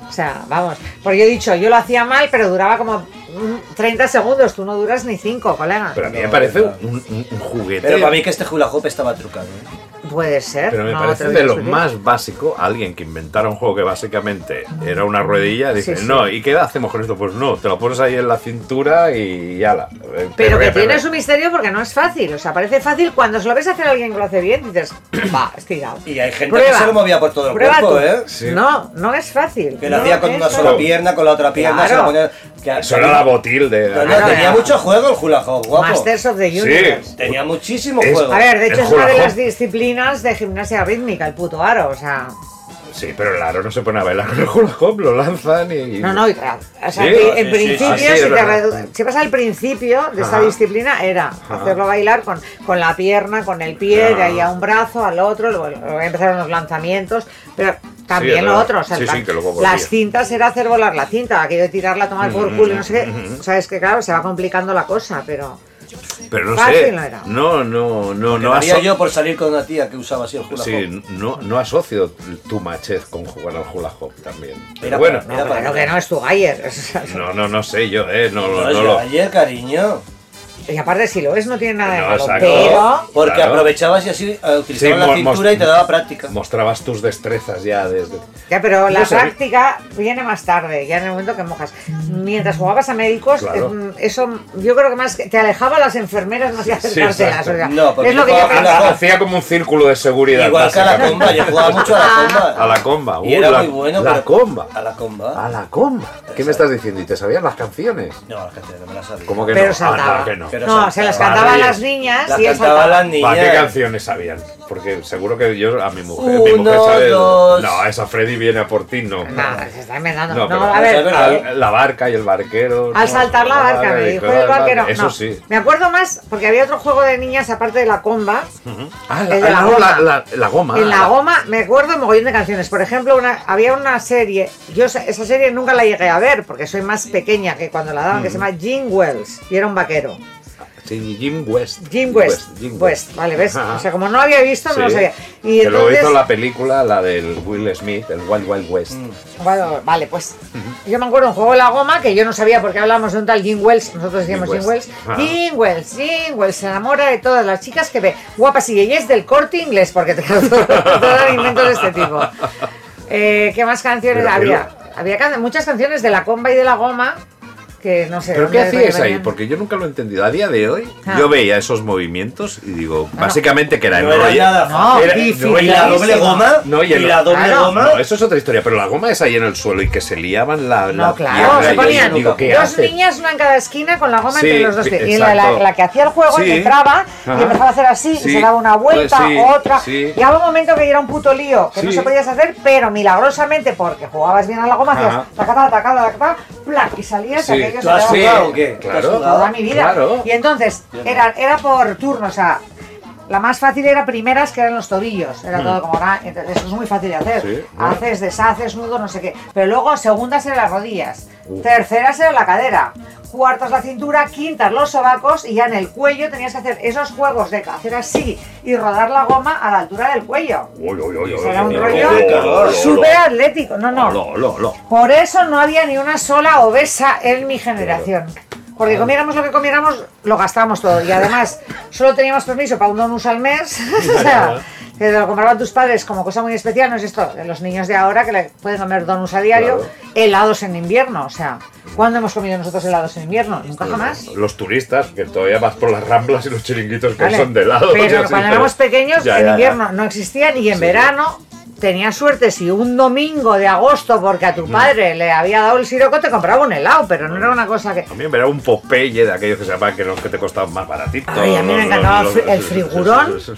o sea, vamos. Porque yo he dicho, yo lo hacía mal, pero duraba como mm, 30 segundos. Tú no duras ni 5, colega. Pero a mí me parece un, un- un juguete. Pero para mí que este hula hop estaba trucado. ¿eh? Puede ser. Pero me no parece de lo más básico alguien que inventara un juego que básicamente era una ruedilla. Dice, Sí, sí. no, ¿y qué hacemos con esto? Pues no, te lo pones ahí en la cintura y ya Pero que tiene su misterio porque no es fácil. O sea, parece fácil cuando se lo ves hacer a alguien que lo hace bien, dices, va, estirado. Y hay gente Prueba. que se lo movía por todo el cuerpo, tú. ¿eh? Sí. No, no es fácil. Que lo No hacía con una fácil. sola pierna, con la otra pierna, se lo ponía... Que, Eso era la botil de... No, no, Claro, tenía mucho juego el hula hop, guapo. Masters of the Sí. Universe. Tenía muchísimo Es- juego. A ver, de hecho es una de las disciplinas de gimnasia rítmica, el puto aro, o sea... Sí, pero el aro no se pone a bailar con el hula lo lanzan y... No, no, y- o sea, Sí, en sí, en sí, principio, sí, si, te si vas al principio de esta Ajá. disciplina, era hacerlo bailar con, con la pierna, con el pie, de ahí a un brazo, al otro, luego, luego empezaron los lanzamientos, pero también lo otro, o sea, la- que las cintas era hacer volar la cinta, aquello de tirarla tomar por culo y no sé qué, o sea, es que claro, se va complicando la cosa, pero... Pero no Fácil sé. no era. No, no, no, haría yo por salir con una tía que usaba así el hula hop. Sí, no, no asocio tu machez con jugar al hula hop también. Pero bueno, No, que no, es tu sea, no, no, no sé yo, eh, no, No, no, ayer, cariño. Y aparte, si lo es, no tiene nada de No, malo, pero... Porque Claro. aprovechabas y así eh, utilizabas Sí, la cintura y te daba práctica. Mostrabas tus destrezas ya desde... Ya, pero la práctica viene más tarde, ya en el momento que mojas. Mientras jugabas a médicos, Claro. eh, eso yo creo que más que te alejaba a las enfermeras más que acercártelas. exacto. o sea, No, porque es lo que yo pensaba. Hacía como un círculo de seguridad. Igual que a la comba, yo jugaba mucho a la comba. A la comba. Y uh, era la, muy bueno. La pero- comba. A la comba. A la comba. ¿Qué me estás diciendo? ¿Y te sabías las canciones? No, la gente no me la sabía. ¿Cómo que Pero no? saltaba. Ah, no, que no. No, saltaba. se las cantaban mía. las niñas Las y cantaban las ¿Para qué niñas. canciones sabían? Porque seguro que yo a mi mujer, mi Uno, mujer sabe. dos. No, esa Freddy viene a por ti, no. Nada, se está inventando. No, No, a ver, eh, la barca y el barquero. al no, saltar la barca, me dijo el barquero. Eso no. sí. Me acuerdo más porque había otro juego de niñas aparte de la comba. Ah, El de la, la no, goma. la, la- la goma. En la goma me acuerdo un mogollón de canciones. Por ejemplo, una, había una serie, yo esa esa serie nunca la llegué a ver porque soy más pequeña que cuando la daban, que se llama Jim Wells y era un vaquero. Sí, Jim West. Jim West. Jim West, vale, ¿ves? Ajá. O sea, como no lo había visto, no lo sabía. Y que luego entonces, hizo la película, la del Will Smith, el Wild Wild West. bueno, vale, pues yo me acuerdo un juego de la goma que yo no sabía por qué hablamos de un tal Jim Wells, nosotros decíamos Jim Jim Wells. Jim Wells, Jim Wells se enamora de todas las chicas que ve. Guapas y es del corte inglés, porque te todos inventos de este tipo. Eh, ¿Qué más canciones Pero, había? Había can- muchas canciones de la comba y de la goma que no sé. ¿Pero qué dónde hacíais ahí? Porque yo nunca lo he entendido. A día de hoy, Ah. yo veía esos movimientos y digo, básicamente que era No era enrollar- nada No, fácil. Era- difícil. no, Y la doble goma. No, y y, la doble Claro. goma. No, eso es otra historia, pero la goma es ahí en el suelo y que se liaban la, la No, claro, se y ponían digo, ¿qué dos hace? niñas, una en cada esquina, con la goma Sí, entre los dos pies. Y la, la- exacto. la que hacía el juego Sí. entraba Ajá. y empezaba a hacer así, y se daba una vuelta, Pues sí, otra. sí. Llegaba un momento que era un puto lío, que no se podías hacer, pero milagrosamente, porque jugabas bien a la goma, hacías tacata, tacata, tacata, plac, y salías, Sí. Aquello ¿Tú has jugado o qué? ¿Tú has claro. toda mi vida. Claro. Y entonces, era, era por turno, o sea, La más fácil era primeras, que eran los tobillos. Era todo como. ah, Entonces, eso es muy fácil de hacer. Sí, Haces, deshaces, nudo, no sé qué. Pero luego, segundas eran las rodillas. Terceras era la cadera. Cuartas la cintura, quintas los sobacos y ya en el cuello tenías que hacer esos juegos de hacer así y rodar la goma a la altura del cuello. Uy, uy, uy, uy, Será un rollo súper atlético. No, no. Por eso no había ni una sola obesa en mi generación. Porque comiéramos lo que comiéramos, lo gastábamos todo. Y además, solo teníamos permiso para un donus al mes. o sea, que te lo compraban tus padres como cosa muy especial. No es esto, los niños de ahora que le pueden comer donuts a diario, Claro. helados en invierno. O sea, ¿cuándo hemos comido nosotros helados en invierno? Nunca jamás. Los turistas, que todavía vas por las ramblas y los chiringuitos que Vale. son de helado. Pero ya sí, cuando éramos pequeños, Ya, en ya, ya. invierno no existían y en verano tenías suerte si un domingo de agosto, porque a tu padre le había dado el siroco, te compraba un helado, pero no era una cosa que. A mí me era un Popeye de aquellos que se que los que te costaban más baratitos. Ay, a mí me encantaba los- el frigurón. los-.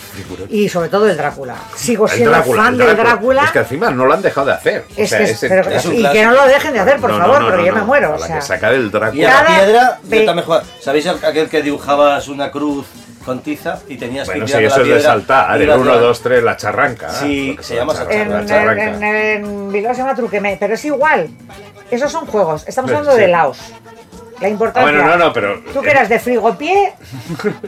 Y sobre todo el Drácula. Sigo El siendo Drácula, fan el del Drácula. Es que encima no lo han dejado de hacer. O Es sea, que es- ese- pero- es un y que no lo dejen de hacer, por No, favor, no, porque no, yo me muero. A o sea. que saca del Y Drácula. a la piedra, ve- yo también jugaba. ¿Sabéis aquel que dibujabas una cruz con tiza y tenías Bueno, que tirar eso la es de piedra saltar. El ibas 1, tirando? 2, 3, la charranca. Sí, se llama La charranca. En, charranca. en, en Bilbao se llama truqueme, pero es igual. Esos son juegos. Estamos hablando sí. de Laos. La Ah, importancia. bueno, no, no, pero. Tú que eras de frigopié,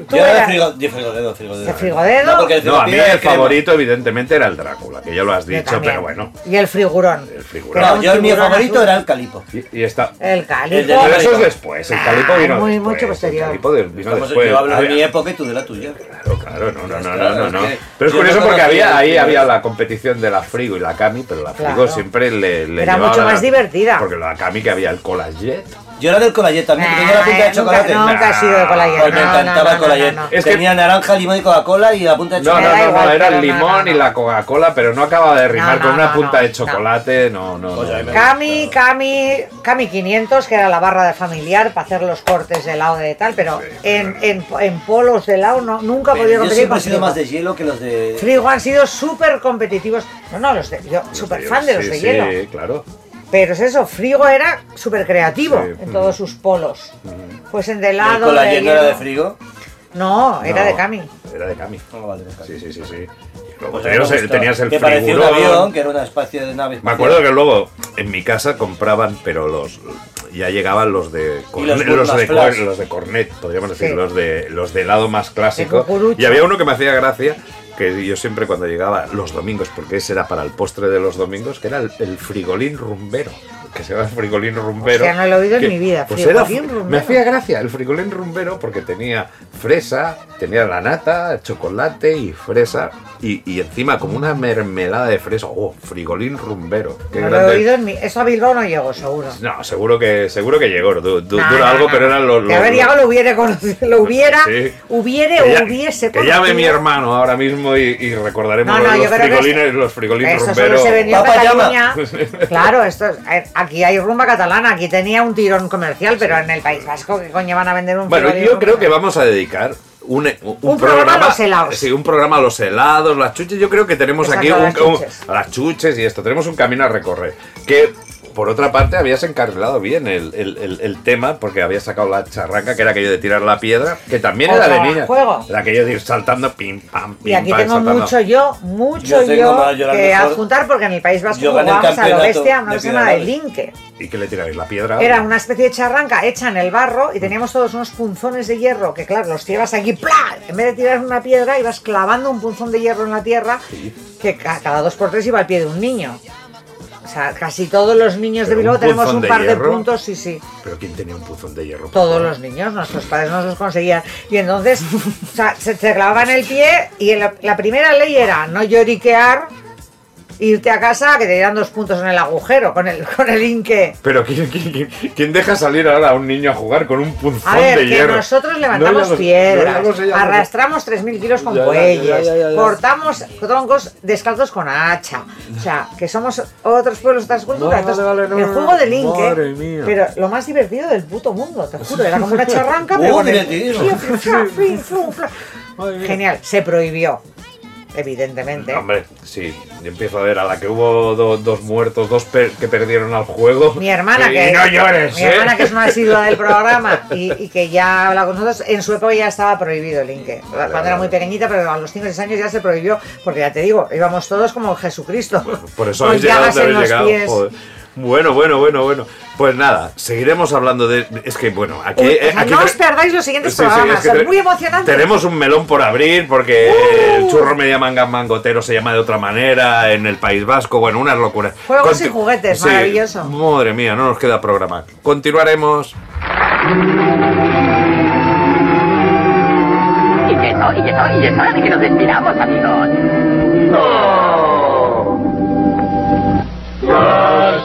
Yo era de eras frigo, de frigodedo, frigodedo. de frigodedo. No, porque el No, a mí el de crema. favorito, evidentemente, era el Drácula, que ya lo has dicho, pero bueno. Y el frigurón. El frigurón. No, yo mi favorito azul. era el calipo. Y, y está. El calipo. De Pero eso es después, el calipo Ah, vino muy- después. mucho posterior. El calipo de- vino Estamos- después. yo hablo de Había- mi época y tú de la tuya. Claro, claro, no, no, no, no, no. Pero es curioso porque había, ahí había la competición de la Frigo y la Cami, pero la Frigo Claro. siempre le, le Era mucho la- más divertida. Porque la Cami que había el Collaget. Yo era del colayet también, que tenía la punta de Nunca- chocolate. Nunca he sido de colayet. Pues me No, encantaba no, el no, colayet. no, no. Es que- Tenía naranja, limón y Coca-Cola y la punta de No, no, chocolate. no, igual, no, era el no, limón no, no. y la Coca-Cola, pero no acaba de rimar No, con no, una no, punta no, de chocolate, no, no, no. Cami, Cami, Cami 500, que era la barra de familiar para hacer los cortes de helado de tal, pero en, en, en polos de helado no, nunca he podido Yo competir siempre con he sido Frigo. más de hielo que los de... Frigo han sido súper competitivos. No, no, los de, yo súper fan de los sí, de sí, hielo. claro. Pero es eso, Frigo era súper creativo Sí, en ujú. todos sus polos. Pues en de ¿Y el helado, de era de frigo? No, era No, de Cami. Era de Cami. No, vale, Sí, sí, sí, sí. Luego Pues tenías, me el, tenías el Que parecía un avión, que era una especie de nave. Me acuerdo que luego en mi casa compraban, pero los ya llegaban los de los Cornet, los de, Flash. Cor- los de Cornet, podríamos decir, Sí. los de los de helado más clásico. Y había uno que me hacía gracia que yo siempre cuando llegaba los domingos, porque ese era para el postre de los domingos, que era el, el frigolín rumbero. Que se llama frigolín rumbero. Hostia, no lo he oído en mi vida, Pues era, frigolín me hacía gracia el frigolín rumbero porque tenía fresa, tenía la nata, chocolate y fresa. Y, y encima como una mermelada de fresa. ¡Oh! Frigolín rumbero. Qué No lo he oído en mi... Eso a Bilbao no llegó, seguro. No, seguro que seguro que llegó. Du- du- No, dura no, algo, pero eran los. Que haber llegado lo hubiera conocido, lo hubiera, Sí. hubiere que o hubiese que llame mi hermano ahora mismo y, y recordaremos No, no, los, yo creo que frigolines, es- los frigolines Eso rumbero. solo se vendió en Papa Cataluña. Claro, esto es- eh, aquí hay rumba catalana, aquí tenía un tirón comercial, pero en el País Vasco, ¿qué coño van a vender un Bueno, yo creo que vamos a dedicar un, un, Un programa a los helados. Sí, un programa a los helados, las chuches. Yo creo que tenemos Exacto, aquí un, las chuches. las chuches y esto. Tenemos un camino a recorrer. Que por otra parte habías encarrilado bien el, el- el- el tema porque habías sacado la charranca, que era aquello de tirar la piedra, que también era de niña. juego. Era aquello de ir saltando pim pam pim Y aquí pam, tengo saltando. mucho yo, mucho Yo más, que adjuntar porque en el País Vasco jugábamos a lo bestia, cosa se llama de linke. ¿Y qué le tiráis? ¿La piedra? Era una especie de charranca hecha en el barro y teníamos todos unos punzones de hierro que, claro, los tirabas aquí, ¡plá! En vez de tirar una piedra, ibas clavando un punzón de hierro en la tierra que ca- cada dos por tres iba al pie de un niño. O sea, casi todos los niños de Bilbao tenemos un par de puntos, sí, sí. ¿Pero quién tenía un puzón de hierro? Todos los niños, nuestros padres nos los conseguían. Y entonces, o sea, se te clavaba en el pie y la, la primera ley era no lloriquear, irte a casa que te dieran dos puntos en el agujero con el, con el inque. Pero ¿quién, quién- quién- quién deja salir ahora a un niño a jugar con un punzón A ver, de que hierro? nosotros No, levantamos lo- piedras, no, sé. arrastramos 3.000 kilos con Ya, bueyes, ya, ya, cortamos troncos descalzos con hacha. O sea, que somos otros pueblos, otras culturas. Vale, Entonces, vale, no, el no, juego del madre Inque, mía. pero lo más divertido del puto mundo, te juro, era como una charranca, pero Uh, con el-. Genial, se prohibió. Evidentemente. Hombre, sí, yo empiezo a ver a la que hubo do- dos muertos, dos per- que perdieron al juego. Mi hermana, Y que, no llores, mi ¿eh? hermana que es una asidua del programa y, y que ya habla con nosotros, en su época ya estaba prohibido el Inque. Cuando vale. era muy pequeñita, pero a los 5 o 6 años ya se prohibió, porque ya te digo, íbamos todos como Jesucristo. Por eso habéis llegado habéis llegado. pies. joder. Bueno, bueno, bueno, bueno. Pues nada, seguiremos hablando de. Es que, bueno, aquí. Uy, eh, aquí no os perdáis los siguientes Sí, sí, programas, es que son muy emocionantes. Tenemos un melón por abrir porque Uh. el churro media manga mangotero se llama de otra manera en el País Vasco. Bueno, unas locuras. Juegos y juguetes, Sí, maravilloso. Madre mía, no nos queda programa. Continuaremos. Y eso, y eso, y es hora de que nos despidamos, amigos.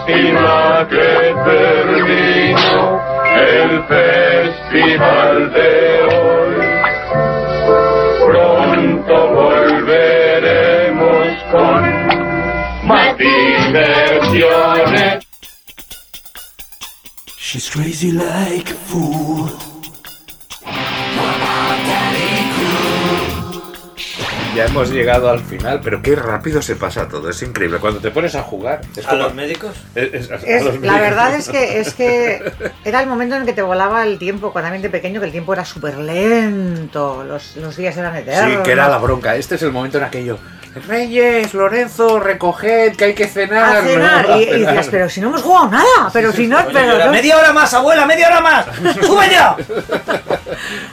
Lástima que terminó el festival de hoy. Pronto volveremos con más diversiones. She's crazy like a fool. Ya hemos llegado al final, pero qué rápido se pasa todo. Es increíble. Cuando te pones a jugar. Es ¿A como- los médicos? es- es- a Es- los la verdad es que es que era el momento en el que te volaba el tiempo, cuando era pequeño, que el tiempo era súper lento, los, los días eran eternos. Sí, que era la bronca. Este es el momento en aquello. Reyes, Lorenzo, recoged, que hay que cenar. a cenar. ¿no? Y, y pero si no hemos jugado nada, pero si no, Oye, pero no- media hora más, abuela, media hora más. ¡Sube ya!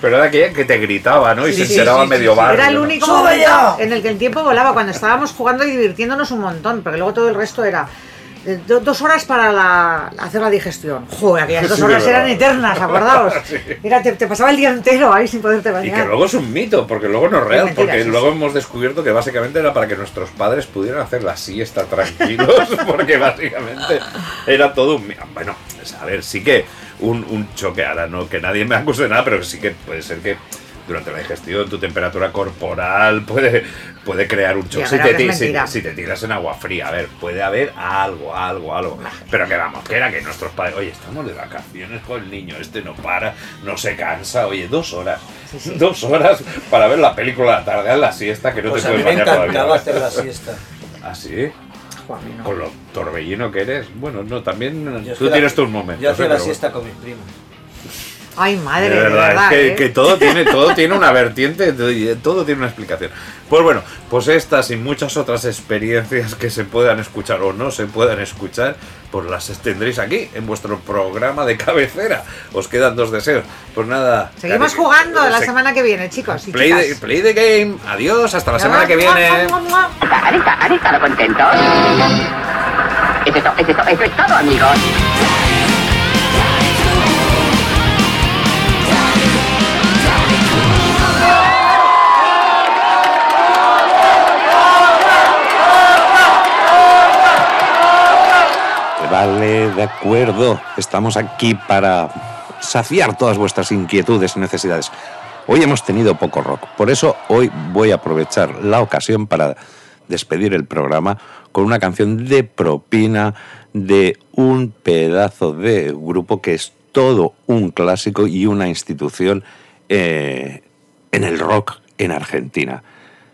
Pero era aquella que te gritaba, ¿no? Y Sí, se sí, enteraba sí, medio barrio. Era el único ¡Sube momento en el que el tiempo volaba cuando estábamos jugando y divirtiéndonos un montón, porque luego todo el resto era eh, do- dos horas para la- hacer la digestión. Joder, aquellas dos horas eran eternas, acordaos. Era, te, te pasaba el día entero ahí sin poderte Y bañar. que luego es un mito, porque luego no es real, mentira, porque sí, luego sí. hemos descubierto que básicamente era para que nuestros padres pudieran hacer la siesta tranquilos, porque básicamente era todo un... Bueno, a ver, sí que un, un choque, ahora no que nadie me acuse de nada, pero sí que puede ser que durante la digestión tu temperatura corporal puede, puede crear un choque. Ya, si, te, si- si te tiras en agua fría, a ver, puede haber algo, algo, algo. Pero que vamos, que era que nuestros padres, oye, estamos de vacaciones con el niño, este no para, no se cansa, oye, dos horas, dos horas para ver la película a la tarde, a la siesta, que no Pues te puedes me bañar encantaba todavía. hacer la siesta. ¿Ah, sí? Jo, a mí no. Con lo torbellino que eres. Bueno, no, también Yo tú tienes la- tus momentos. Yo hacía ¿eh? la siesta con mis primos. Ay, madre, de de verdad, verdad. es que, ¿eh? que todo tiene todo tiene una vertiente, todo todo tiene una explicación. Pues bueno, pues estas y muchas otras experiencias que se puedan escuchar o no se puedan escuchar, pues las tendréis aquí en vuestro programa de cabecera. Os quedan dos deseos. Pues nada. Seguimos cari- jugando la se- semana que viene, chicos. y Play the, play the game. Adiós, hasta la semana que viene. ¿Han estado, han estado contentos? Es esto, es esto, eso es todo, amigos. Vale, de acuerdo. Estamos aquí para saciar todas vuestras inquietudes y necesidades. Hoy hemos tenido poco rock, por eso hoy voy a aprovechar la ocasión para despedir el programa con una canción de propina de un pedazo de grupo que es todo un clásico y una institución eh, en el rock en Argentina.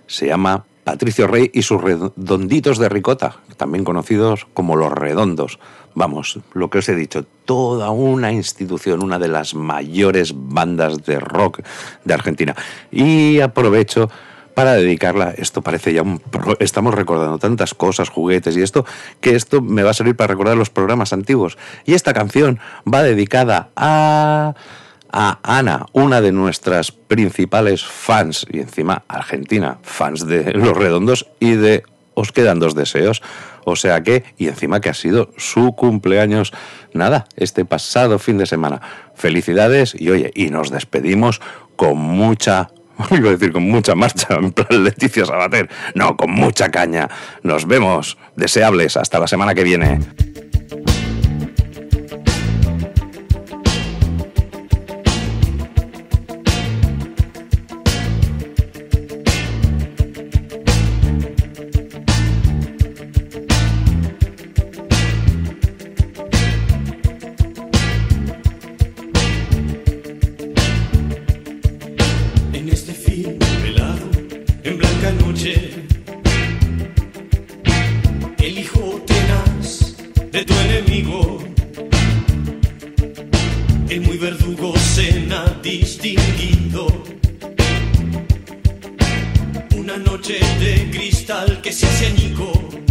Se llama Patricio Rey y sus redonditos de ricota, también conocidos como los redondos. Vamos, lo que os he dicho, toda una institución, una de las mayores bandas de rock de Argentina. Y aprovecho para dedicarla, esto parece ya un... Estamos recordando tantas cosas, juguetes y esto, que esto me va a servir para recordar los programas antiguos. Y esta canción va dedicada a a Ana, una de nuestras principales fans, y encima argentina, fans de Los Redondos y de Os quedan dos deseos. O sea que, y encima que ha sido su cumpleaños, nada, este pasado fin de semana. Felicidades y oye, y nos despedimos con mucha, iba decir con mucha marcha, en plan Leticia Sabater, no, con mucha caña. Nos vemos, deseables, hasta la semana que viene. De cristal que se hace añicos.